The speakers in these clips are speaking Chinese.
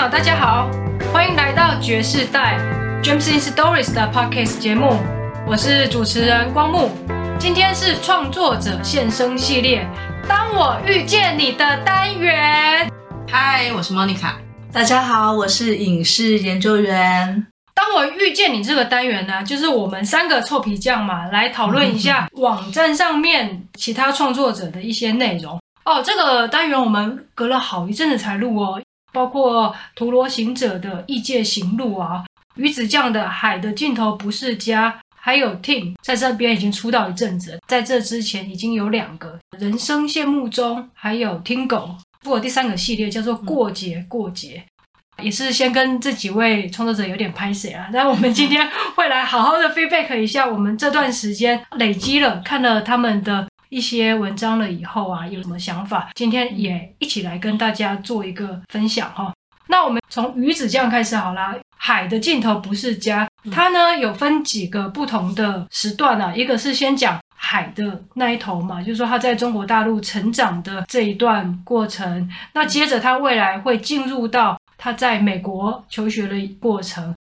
友，大家好，欢迎来到爵士代 James in Stories 的 Podcast 节目，我是主持人光木。今天是创作者现身系列，当我遇见你的单元。嗨，我是 Monica。大家好，我是影视研究员。当我遇见你这个单元呢，就是我们三个臭皮匠嘛，来讨论一下 网站上面其他创作者的一些内容。哦，这个单元我们隔了好一阵子才录哦。包括陀螺行者的异界行路啊，鱼子酱的海的尽头不是家，还有 Tim 在这边已经出道一阵子，在这之前已经有两个人生谢幕中，还有听狗，不过第三个系列叫做过节过节，也是先跟这几位创作者有点拍谢啊，那我们今天会来好好的 feedback 一下我们这段时间累积了看了他们的。一些文章了以后啊，有什么想法？今天也一起来跟大家做一个分享哈。那我们从鱼子酱开始好啦。海的尽头不是家，它呢有分几个不同的时段啊。一个是先讲海的那一头嘛，就是说他在中国大陆成长的这一段过程。那接着他未来会进入到他在美国求学的过程，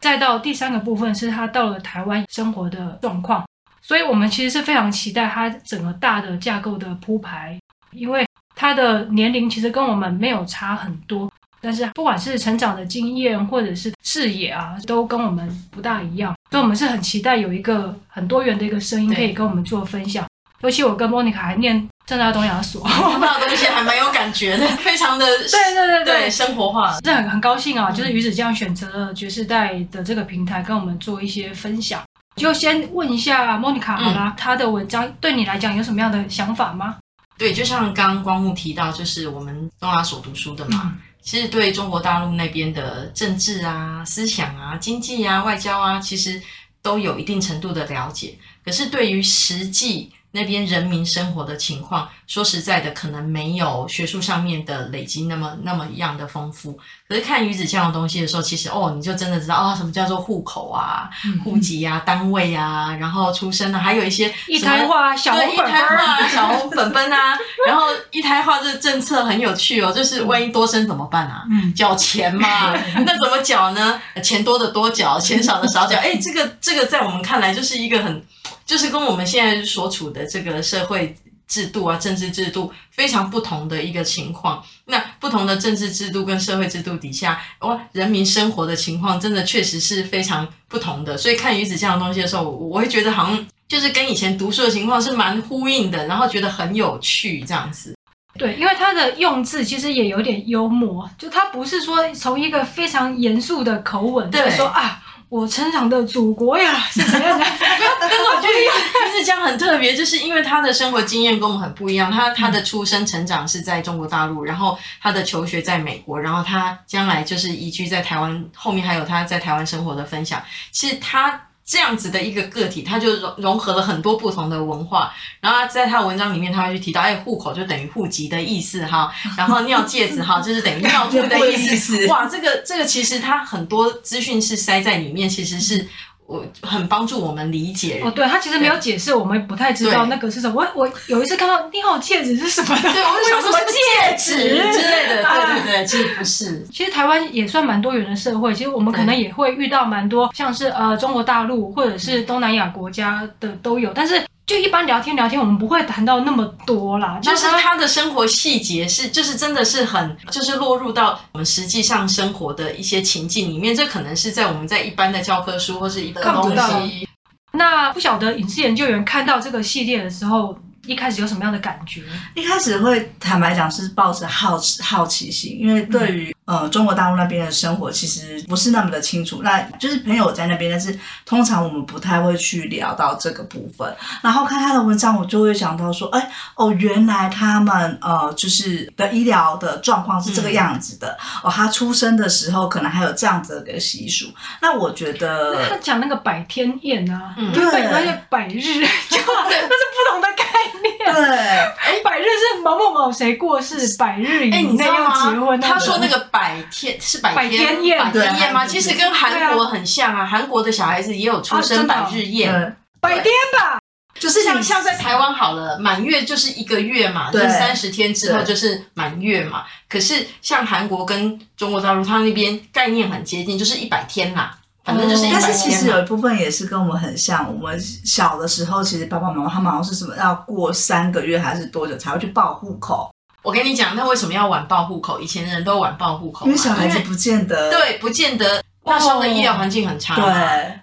再到第三个部分是他到了台湾生活的状况。所以，我们其实是非常期待它整个大的架构的铺排，因为它的年龄其实跟我们没有差很多，但是不管是成长的经验或者是视野啊，都跟我们不大一样。所以，我们是很期待有一个很多元的一个声音可以跟我们做分享。尤其我跟莫妮卡还念正大东亚所，那东西还蛮有感觉的，非常的对对对对，对生活化，是很很高兴啊！就是鱼子酱选择了爵士代的这个平台跟我们做一些分享。就先问一下莫妮卡好啦，她、嗯、的文章对你来讲有什么样的想法吗？对，就像刚刚光木提到，就是我们东亚所读书的嘛，嗯、其实对中国大陆那边的政治啊、思想啊、经济啊、外交啊，其实都有一定程度的了解。可是对于实际那边人民生活的情况，说实在的，可能没有学术上面的累积那么那么一样的丰富。可是看鱼子酱的东西的时候，其实哦，你就真的知道哦，什么叫做户口啊、户籍啊、单位啊，然后出生啊，还有一些一胎化小红本本、啊、小红本本啊，然后一胎化这个政策很有趣哦，就是万一多生怎么办啊？嗯，缴钱嘛，那怎么缴呢？钱多的多缴，钱少的少缴。哎，这个这个在我们看来就是一个很。就是跟我们现在所处的这个社会制度啊、政治制度非常不同的一个情况。那不同的政治制度跟社会制度底下，哇，人民生活的情况真的确实是非常不同的。所以看鱼子酱的东西的时候，我会觉得好像就是跟以前读书的情况是蛮呼应的，然后觉得很有趣这样子。对，因为他的用字其实也有点幽默，就他不是说从一个非常严肃的口吻对说啊。我成长的祖国呀，是怎样的？但是我觉得鱼子酱很特别，就是因为他的生活经验跟我们很不一样。他他的出生成长是在中国大陆，然后他的求学在美国，然后他将来就是移居在台湾。后面还有他在台湾生活的分享。其实他。这样子的一个个体，他就融融合了很多不同的文化。然后在他的文章里面，他会去提到，哎，户口就等于户籍的意思哈。然后尿介子哈，就是等于尿布的意思。哇，这个这个其实他很多资讯是塞在里面，其实是。我很帮助我们理解哦，对，他其实没有解释，我们不太知道那个是什么。我我有一次看到你好戒指是什么的，对，我们想说 什么戒指之类的，对对对，其实不是。其实台湾也算蛮多元的社会，其实我们可能也会遇到蛮多像是呃中国大陆或者是东南亚国家的都有，但是。就一般聊天聊天，我们不会谈到那么多啦。就是他的生活细节是，就是真的是很，就是落入到我们实际上生活的一些情境里面。这可能是在我们在一般的教科书或是一个东西。那不晓得影视研究员看到这个系列的时候，一开始有什么样的感觉？一开始会坦白讲是抱着好奇好奇心，因为对于。呃，中国大陆那边的生活其实不是那么的清楚，那就是朋友在那边，但是通常我们不太会去聊到这个部分。然后看他的文章，我就会想到说，哎，哦，原来他们呃，就是的医疗的状况是这个样子的。嗯、哦，他出生的时候可能还有这样子的个习俗。那我觉得他讲那个百天宴啊，嗯，对，那些百日，就 那是不同的概念。对，哎，百日是某某某谁过世，百日以内要结婚。他说那个百。天是百天百天宴百天宴吗？其实跟韩国很像啊，韩国的小孩子也有出生百日宴，百天吧。就是像像在台湾好了，满月就是一个月嘛，就是三十天之后就是满月嘛。可是像韩国跟中国大陆，他那边概念很接近，就是一百天啦。反正就是一百天。但是其实有一部分也是跟我们很像。我们小的时候，其实爸爸妈妈他们好像是什么要过三个月还是多久才会去报户口。我跟你讲，那为什么要晚报户口？以前的人都晚报户口，因为小孩子不见得。对，不见得。那时候的医疗环境很差，对，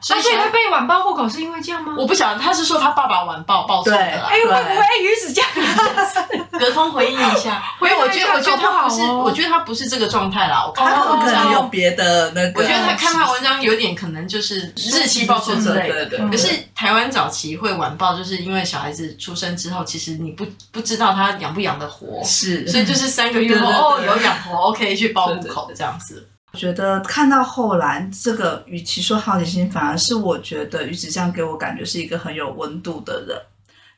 所以他被晚报户口是因为这样吗？我不晓得，他是说他爸爸晚报报错的。哎，会不会鱼子酱？隔空回应一下，因为我觉得，我觉得他不是，我觉得他不是这个状态啦。我看他可能有别的那个。我觉得他看他文章有点可能就是日期报错之类的。可是台湾早期会晚报，就是因为小孩子出生之后，其实你不不知道他养不养得活，是，所以就是三个月后哦有养活，OK 去报户口这样子。我觉得看到后来，这个与其说好奇心，反而是我觉得鱼子酱给我感觉是一个很有温度的人，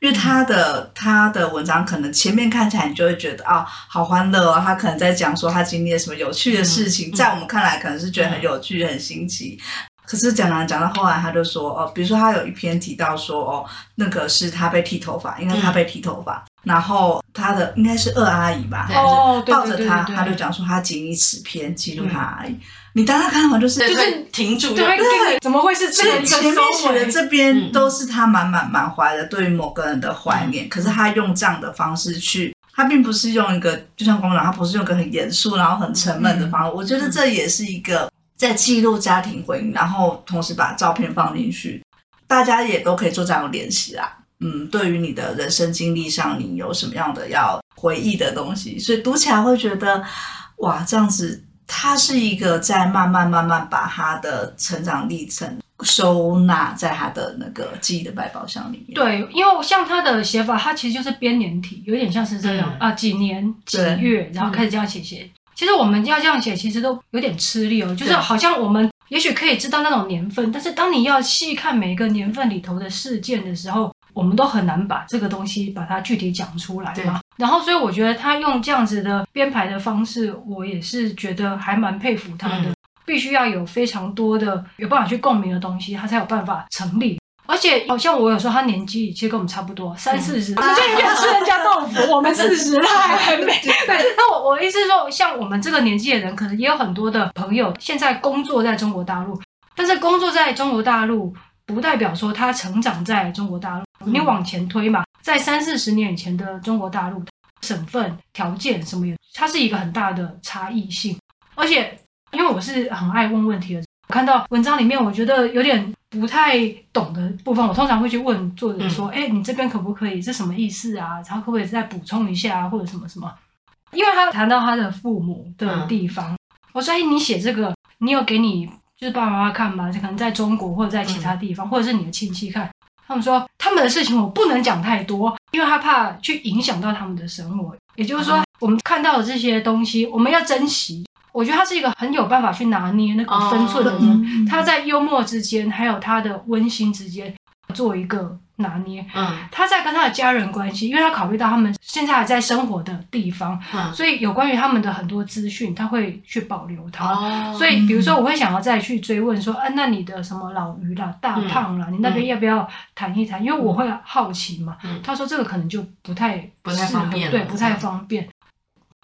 因为他的他的文章可能前面看起来你就会觉得啊、哦、好欢乐哦，他可能在讲说他经历了什么有趣的事情，在我们看来可能是觉得很有趣、很新奇。可是讲讲讲到后来，他就说哦，比如说他有一篇提到说哦，那个是他被剃头发，因为他被剃头发。然后他的应该是二阿姨吧，哦，抱着他，他就讲说他仅以此篇记录他阿姨。你当他看完就是就是停住，对，怎么会是这个？前面写的这边都是他满满满怀的对于某个人的怀念，可是他用这样的方式去，他并不是用一个就像光良，他不是用一个很严肃然后很沉闷的方式。我觉得这也是一个在记录家庭回忆，然后同时把照片放进去，大家也都可以做这样的练习啦。嗯，对于你的人生经历上，你有什么样的要回忆的东西？所以读起来会觉得，哇，这样子，他是一个在慢慢慢慢把他的成长历程收纳在他的那个记忆的百宝箱里面。对，因为像他的写法，他其实就是编年体，有点像是这样、嗯、啊，几年几月，然后开始这样写写。嗯、其实我们要这样写，其实都有点吃力哦，就是好像我们也许可以知道那种年份，但是当你要细看每一个年份里头的事件的时候。我们都很难把这个东西把它具体讲出来嘛。然后，所以我觉得他用这样子的编排的方式，我也是觉得还蛮佩服他的。嗯、必须要有非常多的有办法去共鸣的东西，他才有办法成立。而且，好像我有时候他年纪其实跟我们差不多，三四十，我们就有点吃人家豆腐。我们四十了还还没。对，那我我意思是说，像我们这个年纪的人，可能也有很多的朋友现在工作在中国大陆，但是工作在中国大陆。不代表说他成长在中国大陆，你往前推嘛，在三四十年以前的中国大陆，省份条件什么也，它是一个很大的差异性。而且，因为我是很爱问问题的，我看到文章里面我觉得有点不太懂的部分，我通常会去问作者说：“哎，你这边可不可以？这什么意思啊？然后可不可以再补充一下啊，或者什么什么？”因为他谈到他的父母的地方，我说：“哎，你写这个，你有给你？”就是爸爸妈妈看吧，就可能在中国或者在其他地方，嗯、或者是你的亲戚看，他们说他们的事情我不能讲太多，因为害怕去影响到他们的生活。也就是说，嗯、我们看到的这些东西，我们要珍惜。我觉得他是一个很有办法去拿捏那个分寸的人，哦、他在幽默之间，还有他的温馨之间做一个。拿捏，嗯，他在跟他的家人关系，因为他考虑到他们现在还在生活的地方，嗯，所以有关于他们的很多资讯，他会去保留它。哦，所以比如说，我会想要再去追问说，啊，那你的什么老于啦、大胖啦，你那边要不要谈一谈？因为我会好奇嘛。他说这个可能就不太不太方便，对，不太方便。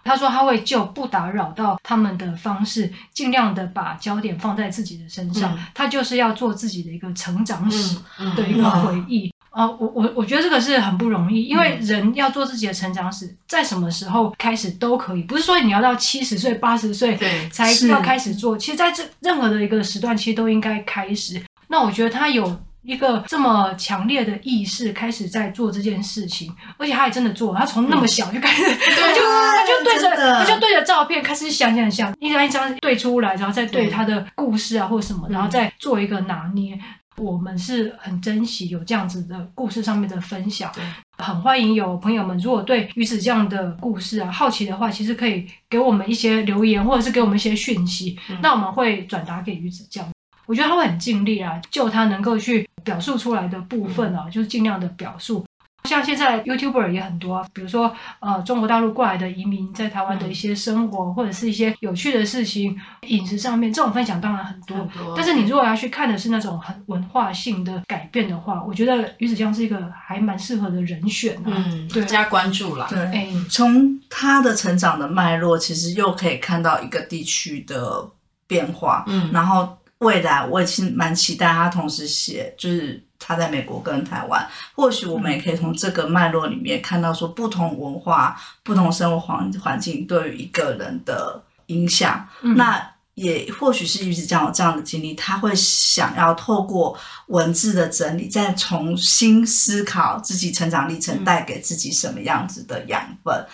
他说他会就不打扰到他们的方式，尽量的把焦点放在自己的身上。他就是要做自己的一个成长史的一个回忆。啊，我我我觉得这个是很不容易，因为人要做自己的成长史，在什么时候开始都可以，不是说你要到七十岁、八十岁才要开始做。其实在这任何的一个时段，其实都应该开始。那我觉得他有一个这么强烈的意识，开始在做这件事情，而且他也真的做，他从那么小就开始，他就他就对着他就对着照片开始想想想，一张一张对出来，然后再对他的故事啊或者什么，然后再做一个拿捏。我们是很珍惜有这样子的故事上面的分享，很欢迎有朋友们如果对鱼子酱的故事啊好奇的话，其实可以给我们一些留言，或者是给我们一些讯息，嗯、那我们会转达给鱼子酱。我觉得他会很尽力啊，就他能够去表述出来的部分啊，嗯、就是尽量的表述。像现在 YouTuber 也很多，比如说呃中国大陆过来的移民在台湾的一些生活，嗯、或者是一些有趣的事情，饮食上面这种分享当然很多。很多但是你如果要去看的是那种很文化性的改变的话，我觉得鱼子酱是一个还蛮适合的人选、啊、嗯，对，加关注啦。对，哎，从他的成长的脉络，其实又可以看到一个地区的变化。嗯，然后未来我也其实蛮期待他同时写，就是。他在美国跟台湾，或许我们也可以从这个脉络里面看到说，不同文化、不同生活环环境对于一个人的影响。嗯、那也或许是鱼子酱有这样的经历，他会想要透过文字的整理，再重新思考自己成长历程带给自己什么样子的养分。嗯、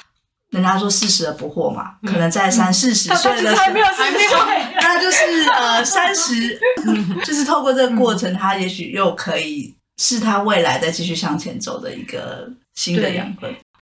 人家说四十而不惑嘛，嗯、可能在三四十岁的时候，还没有四十岁，那就是呃三十，就是透过这个过程，他也许又可以是他未来再继续向前走的一个新的养分。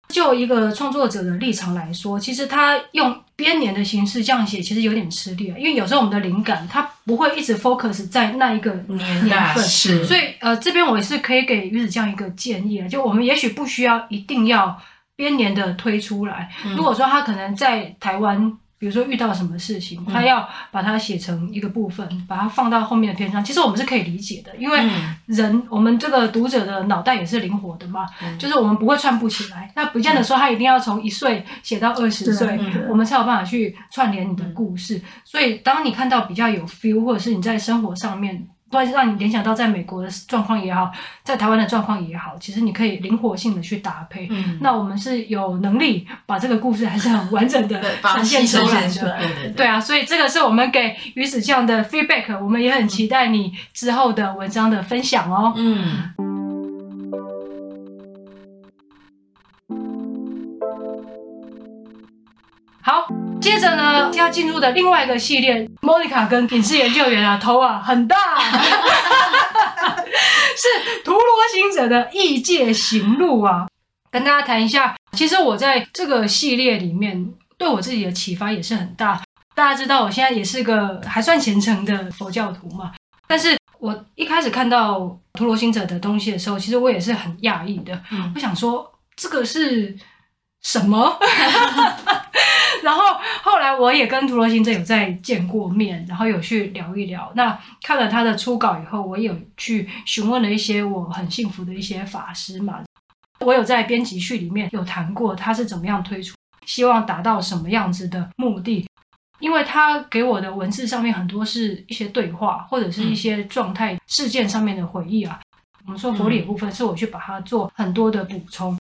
就一个创作者的立场来说，其实他用编年的形式这样写，其实有点吃力啊。因为有时候我们的灵感，它不会一直 focus 在那一个年份，是。所以呃，这边我也是可以给鱼子酱一个建议啊，就我们也许不需要一定要编年的推出来。嗯、如果说他可能在台湾。比如说遇到什么事情，他要把它写成一个部分，嗯、把它放到后面的篇章。其实我们是可以理解的，因为人，嗯、我们这个读者的脑袋也是灵活的嘛，嗯、就是我们不会串不起来。那不见得说他一定要从一岁写到二十岁，嗯、我们才有办法去串联你的故事。嗯、所以，当你看到比较有 feel，或者是你在生活上面。或者让你联想到在美国的状况也好，在台湾的状况也好，其实你可以灵活性的去搭配。嗯，那我们是有能力把这个故事还是很完整的呈现出来的。对对对，对啊，所以这个是我们给鱼子酱的 feedback，我们也很期待你之后的文章的分享哦。嗯。好。接着呢，要进入的另外一个系列，，Monica 跟影视研究员啊，头啊很大，是陀螺行者的异界行路啊，跟大家谈一下。其实我在这个系列里面，对我自己的启发也是很大。大家知道，我现在也是个还算虔诚的佛教徒嘛，但是我一开始看到陀罗行者的东西的时候，其实我也是很讶异的。嗯，我想说，这个是什么？然后后来我也跟图罗星哲有在见过面，然后有去聊一聊。那看了他的初稿以后，我有去询问了一些我很幸福的一些法师嘛。我有在编辑序里面有谈过他是怎么样推出，希望达到什么样子的目的。因为他给我的文字上面很多是一些对话或者是一些状态事件上面的回忆啊。我们说佛理的部分是我去把它做很多的补充。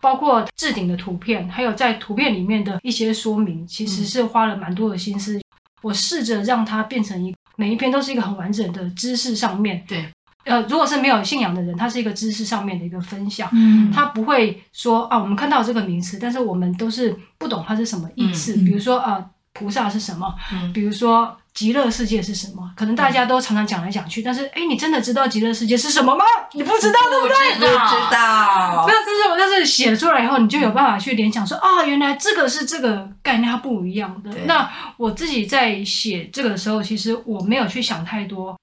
包括置顶的图片，还有在图片里面的一些说明，其实是花了蛮多的心思。嗯、我试着让它变成一每一篇都是一个很完整的知识上面。对，呃，如果是没有信仰的人，它是一个知识上面的一个分享。嗯，他不会说啊，我们看到这个名词，但是我们都是不懂它是什么意思。嗯、比如说啊，菩萨是什么？嗯，比如说。极乐世界是什么？可能大家都常常讲来讲去，但是哎，你真的知道极乐世界是什么吗？你不知道，对不对？不知道。那这是我，但是写出来以后，你就有办法去联想说，啊，原来这个是这个概念，它不一样的。那我自己在写这个的时候，其实我没有去想太多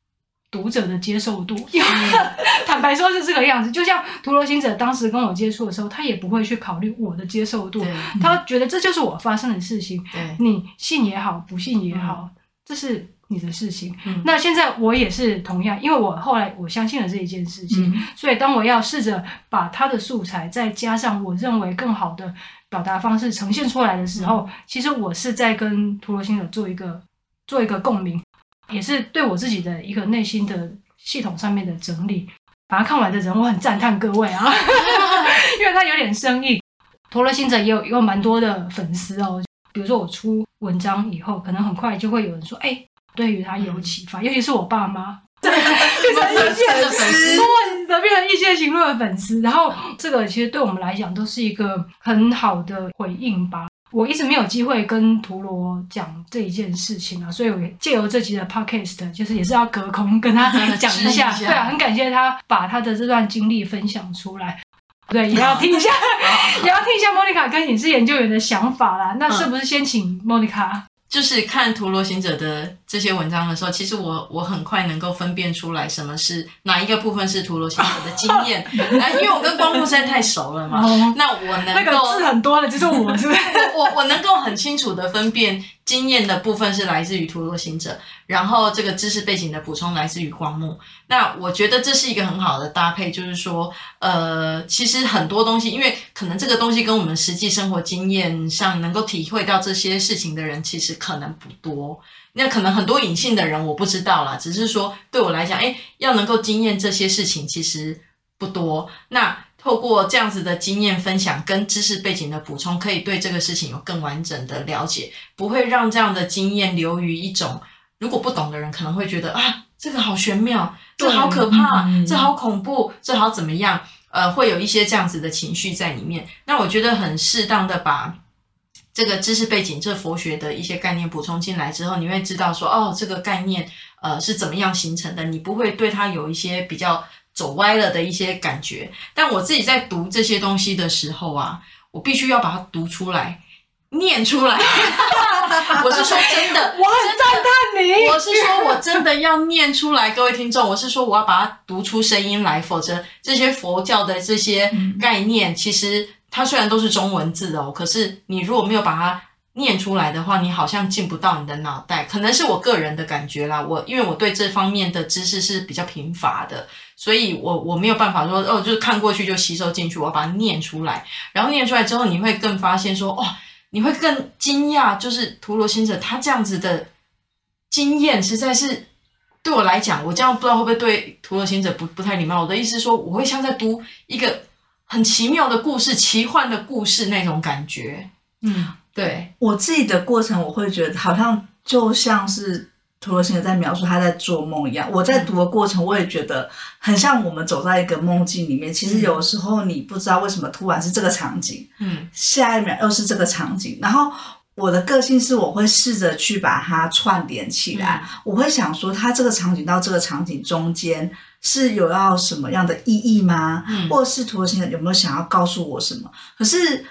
读者的接受度，坦白说是这个样子。就像陀罗行者当时跟我接触的时候，他也不会去考虑我的接受度，他觉得这就是我发生的事情，你信也好，不信也好。这是你的事情。嗯、那现在我也是同样，因为我后来我相信了这一件事情，嗯、所以当我要试着把他的素材再加上我认为更好的表达方式呈现出来的时候，嗯、其实我是在跟陀罗星者做一个做一个共鸣，也是对我自己的一个内心的系统上面的整理。把它看完的人，我很赞叹各位啊，因为他有点生硬。陀罗星者也有也有蛮多的粉丝哦。比如说我出文章以后，可能很快就会有人说：“哎，对于他有启发。”尤其是我爸妈，对，变成异界的粉丝，变成异界行论的粉丝。然后这个其实对我们来讲都是一个很好的回应吧。我一直没有机会跟图罗讲这一件事情啊，所以我借由这集的 podcast，就是也是要隔空跟他 讲一下。对啊，很感谢他把他的这段经历分享出来。对，也要听一下，也要听一下莫妮卡跟影视研究员的想法啦。那是不是先请莫妮卡？就是看《陀螺行者》的这些文章的时候，其实我我很快能够分辨出来什么是哪一个部分是陀螺行者的经验，啊，因为我跟光目实在太熟了嘛。哦、那我能够那个字很多了，就是我是不是？我我能够很清楚的分辨经验的部分是来自于图罗行者，然后这个知识背景的补充来自于光目。那我觉得这是一个很好的搭配，就是说，呃，其实很多东西，因为可能这个东西跟我们实际生活经验上能够体会到这些事情的人，其实。可能不多，那可能很多隐性的人我不知道啦，只是说对我来讲，诶，要能够经验这些事情其实不多。那透过这样子的经验分享跟知识背景的补充，可以对这个事情有更完整的了解，不会让这样的经验流于一种，如果不懂的人可能会觉得啊，这个好玄妙，这好可怕，嗯、这好恐怖，这好怎么样？呃，会有一些这样子的情绪在里面。那我觉得很适当的把。这个知识背景，这佛学的一些概念补充进来之后，你会知道说，哦，这个概念，呃，是怎么样形成的？你不会对它有一些比较走歪了的一些感觉。但我自己在读这些东西的时候啊，我必须要把它读出来，念出来。我是说真的，我很赞叹你。我是说我真的要念出来，各位听众，我是说我要把它读出声音来，否则这些佛教的这些概念，其实。它虽然都是中文字哦，可是你如果没有把它念出来的话，你好像进不到你的脑袋。可能是我个人的感觉啦，我因为我对这方面的知识是比较贫乏的，所以我我没有办法说哦，就是看过去就吸收进去，我要把它念出来。然后念出来之后，你会更发现说，哇，你会更惊讶，就是陀罗行者他这样子的经验，实在是对我来讲，我这样不知道会不会对陀罗行者不不太礼貌。我的意思说，我会像在读一个。很奇妙的故事，奇幻的故事那种感觉。嗯，对，我自己的过程，我会觉得好像就像是陀罗行者在描述他在做梦一样。我在读的过程，我也觉得很像我们走在一个梦境里面。其实有时候你不知道为什么突然是这个场景，嗯，下一秒又是这个场景。然后我的个性是，我会试着去把它串联起来。嗯，我会想说，它这个场景到这个场景中间。是有要什么样的意义吗？嗯，或者是图罗行者有没有想要告诉我什么？可是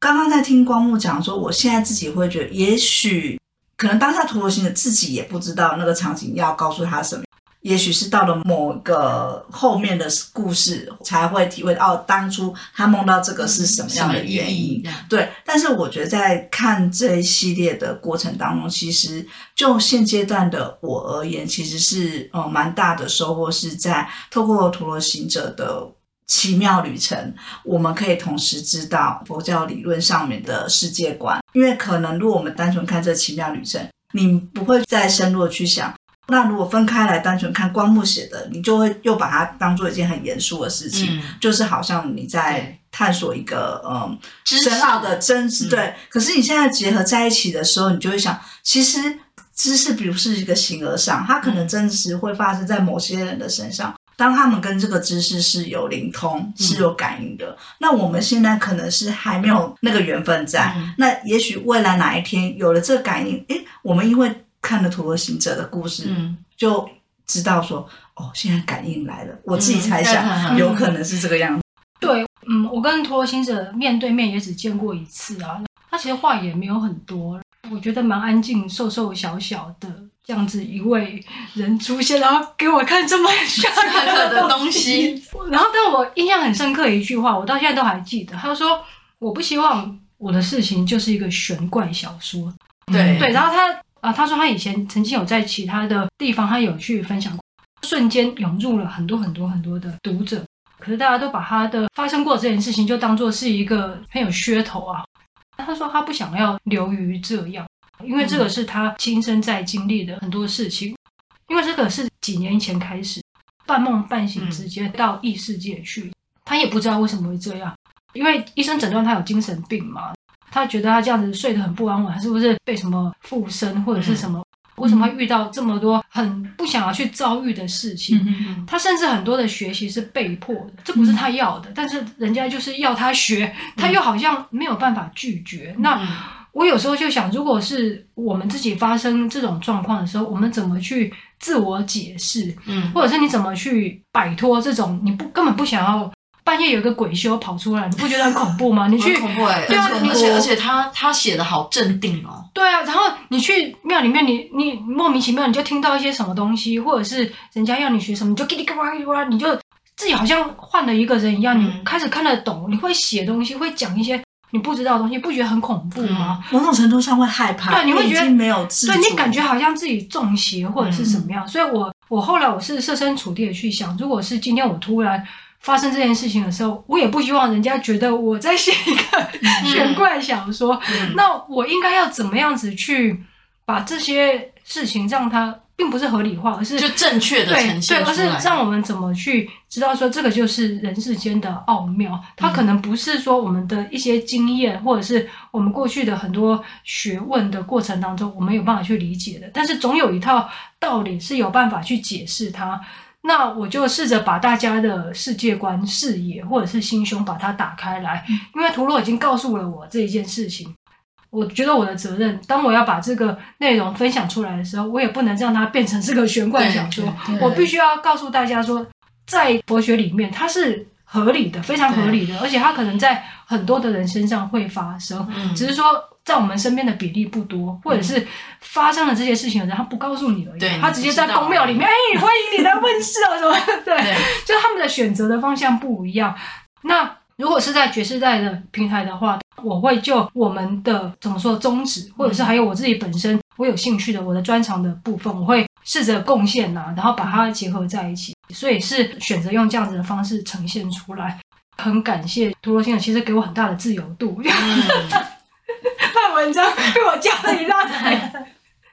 刚刚在听光幕讲说，我现在自己会觉得，也许可能当下陀罗行者自己也不知道那个场景要告诉他什么。也许是到了某个后面的故事才会体会到，哦，当初他梦到这个是什么样的原因。对，但是我觉得在看这一系列的过程当中，其实就现阶段的我而言，其实是呃蛮大的收获，是在透过陀罗行者的奇妙旅程，我们可以同时知道佛教理论上面的世界观。因为可能如果我们单纯看这奇妙旅程，你不会再深入的去想。那如果分开来单纯看光目写的，你就会又把它当做一件很严肃的事情，嗯、就是好像你在探索一个嗯深奥的真知。对，可是你现在结合在一起的时候，你就会想，其实知识不是一个形而上，它可能真实会发生在某些人的身上。当他们跟这个知识是有灵通、是有感应的，嗯、那我们现在可能是还没有那个缘分在。嗯、那也许未来哪一天有了这个感应，诶，我们因为。看了陀罗行者的故事，嗯，就知道说，哦，现在感应来了。我自己猜想，嗯、有可能是这个样子。对，嗯，我跟陀罗行者面对面也只见过一次啊。他其实话也没有很多，我觉得蛮安静、瘦瘦小小的这样子一位人出现，然后给我看这么吓人的东西。然后，但我印象很深刻的一句话，我到现在都还记得。他说：“我不希望我的事情就是一个玄怪小说。”对对，然后他。啊，他说他以前曾经有在其他的地方，他有去分享过，瞬间涌入了很多很多很多的读者。可是大家都把他的发生过这件事情就当做是一个很有噱头啊。他说他不想要流于这样，因为这个是他亲身在经历的很多事情。因为这个是几年前开始半梦半醒，直接到异世界去，他也不知道为什么会这样，因为医生诊断他有精神病嘛。他觉得他这样子睡得很不安稳，他是不是被什么附身或者是什么？为什么会遇到这么多很不想要去遭遇的事情？他甚至很多的学习是被迫的，这不是他要的，但是人家就是要他学，他又好像没有办法拒绝。那我有时候就想，如果是我们自己发生这种状况的时候，我们怎么去自我解释？嗯，或者是你怎么去摆脱这种你不根本不想要？半夜有一个鬼修跑出来，你不觉得很恐怖吗？你去，恐怖哎、欸！对啊，而且而且他他写的好镇定哦。对啊，然后你去庙里面，你你莫名其妙你就听到一些什么东西，或者是人家要你学什么，你就叽里呱啦叽里呱啦，你就自己好像换了一个人一样，你开始看得懂，你会写东西，会讲一些你不知道的东西，不觉得很恐怖吗？某种程度上会害怕，对，你会觉得没有对，你感觉好像自己中邪或者是什么样。所以我我后来我是设身处地的去想，如果是今天我突然。发生这件事情的时候，我也不希望人家觉得我在写一个 玄怪小说。嗯、那我应该要怎么样子去把这些事情让它并不是合理化，而是就正确的呈现。对，对，而是让我们怎么去知道说这个就是人世间的奥妙。它可能不是说我们的一些经验，或者是我们过去的很多学问的过程当中，我们有办法去理解的。但是总有一套道理是有办法去解释它。那我就试着把大家的世界观、视野或者是心胸把它打开来，因为图洛已经告诉了我这一件事情。我觉得我的责任，当我要把这个内容分享出来的时候，我也不能让它变成是个玄幻小说。我必须要告诉大家说，在佛学里面，它是合理的，非常合理的，而且它可能在很多的人身上会发生，只是说。在我们身边的比例不多，或者是发生了这些事情的人，他不告诉你而已。对，他直接在公庙里面，哎、欸，欢迎你来问世啊，什么？对，对就他们的选择的方向不一样。那如果是在爵士代的平台的话，我会就我们的怎么说宗旨，或者是还有我自己本身我有兴趣的我的专长的部分，我会试着贡献呐，然后把它结合在一起。所以是选择用这样子的方式呈现出来。很感谢图罗先生，其实给我很大的自由度。嗯 看文章被我加了一大堆，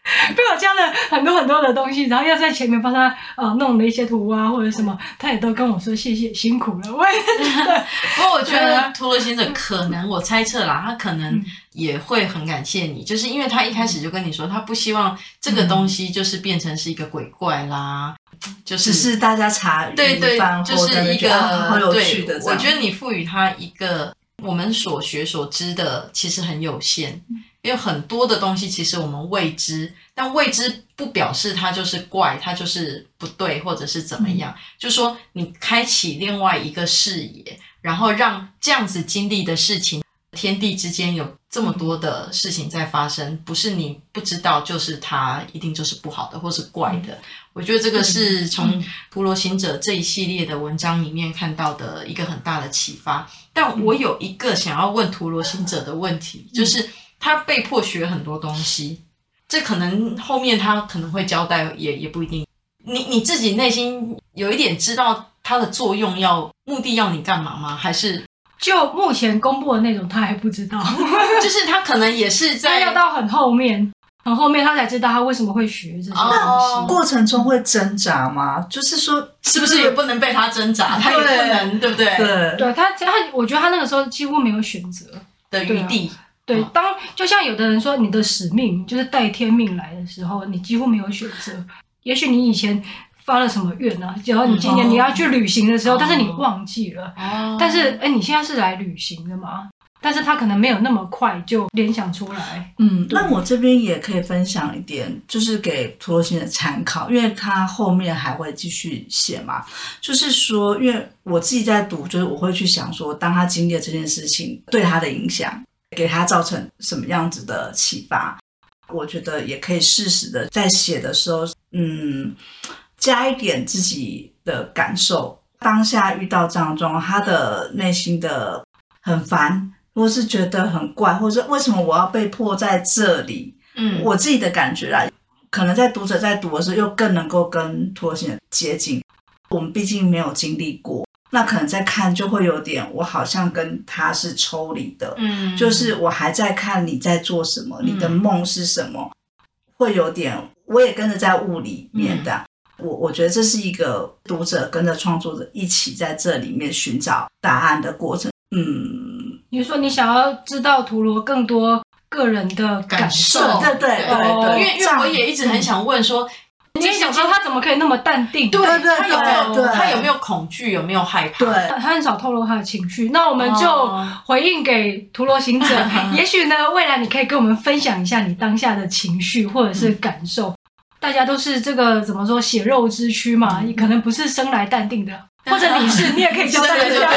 被我加了很多很多的东西，然后要在前面帮他呃弄了一些图啊或者什么，他也都跟我说谢谢辛苦了。我也对，不过我觉得图罗先生可能我猜测啦，他可能也会很感谢你，就是因为他一开始就跟你说，他不希望这个东西就是变成是一个鬼怪啦，就是是大家茶余对对，就是一个很有趣的。我觉得你赋予他一个。我们所学所知的其实很有限，因为很多的东西其实我们未知，但未知不表示它就是怪，它就是不对，或者是怎么样。嗯、就说你开启另外一个视野，然后让这样子经历的事情，天地之间有这么多的事情在发生，不是你不知道，就是它一定就是不好的，或是怪的。嗯、我觉得这个是从《陀罗行者》这一系列的文章里面看到的一个很大的启发。但我有一个想要问陀罗行者的问题，就是他被迫学很多东西，这可能后面他可能会交代，也也不一定。你你自己内心有一点知道它的作用要目的要你干嘛吗？还是就目前公布的那种他还不知道？就是他可能也是在 要到很后面。很后后面他才知道他为什么会学这些东西。Oh, 过程中会挣扎吗？就是说，是不是也不能被他挣扎？他也不能，对不对？对，对他他，我觉得他那个时候几乎没有选择的余地。对，当就像有的人说，你的使命就是带天命来的时候，你几乎没有选择。也许你以前发了什么愿呢？然后你今年你要去旅行的时候，但是你忘记了。但是，哎，你现在是来旅行的吗？但是他可能没有那么快就联想出来。嗯，那我这边也可以分享一点，就是给陀罗先生参考，因为他后面还会继续写嘛。就是说，因为我自己在读，就是我会去想说，当他经历了这件事情对他的影响，给他造成什么样子的启发，我觉得也可以适时的在写的时候，嗯，加一点自己的感受。当下遇到这样的状况，他的内心的很烦。或是觉得很怪，或者为什么我要被迫在这里？嗯，我自己的感觉啊，可能在读者在读的时候，又更能够跟图罗先生接近。我们毕竟没有经历过，那可能在看就会有点，我好像跟他是抽离的。嗯，就是我还在看你在做什么，你的梦是什么，嗯、会有点，我也跟着在雾里面的。嗯、我我觉得这是一个读者跟着创作者一起在这里面寻找答案的过程。嗯。比如说，你想要知道图罗更多个人的感受，对对对对，因为因为我也一直很想问说，你想说他怎么可以那么淡定？对对，他有没有他有没有恐惧？有没有害怕？对，他很少透露他的情绪。那我们就回应给陀螺行者，也许呢，未来你可以跟我们分享一下你当下的情绪或者是感受。大家都是这个怎么说血肉之躯嘛，你可能不是生来淡定的。或者你是，你也可以交代一下。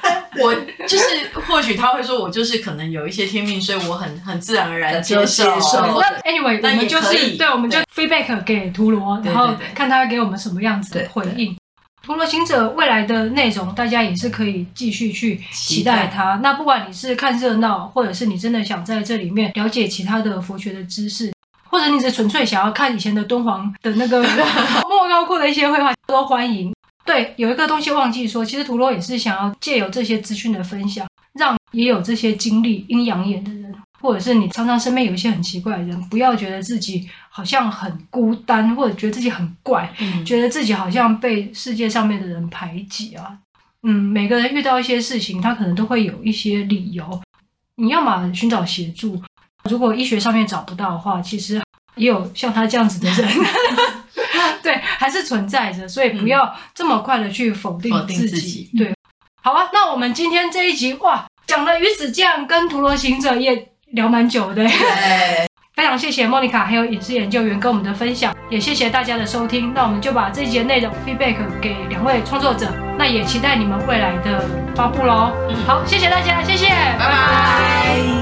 我就是，或许他会说，我就是可能有一些天命，所以我很很自然而然接受。那 anyway，我们就是对，我们就 feedback 给图罗，然后看他给我们什么样子的回应。图罗行者未来的内容，大家也是可以继续去期待它。那不管你是看热闹，或者是你真的想在这里面了解其他的佛学的知识，或者你只纯粹想要看以前的敦煌的那个 莫高窟的一些绘画，都欢迎。对，有一个东西忘记说，其实图罗也是想要借由这些资讯的分享，让也有这些经历阴阳眼的人，或者是你常常身边有一些很奇怪的人，不要觉得自己好像很孤单，或者觉得自己很怪，嗯、觉得自己好像被世界上面的人排挤啊。嗯，每个人遇到一些事情，他可能都会有一些理由。你要么寻找协助，如果医学上面找不到的话，其实也有像他这样子的人。对，还是存在着，所以不要这么快的去否定自己。嗯、自己对，好啊，那我们今天这一集哇，讲了鱼子酱跟陀螺行者也聊蛮久的，对 非常谢谢莫妮卡还有影视研究员跟我们的分享，也谢谢大家的收听。那我们就把这一集的内容 feedback 给两位创作者，那也期待你们未来的发布喽。嗯、好，谢谢大家，谢谢。拜拜。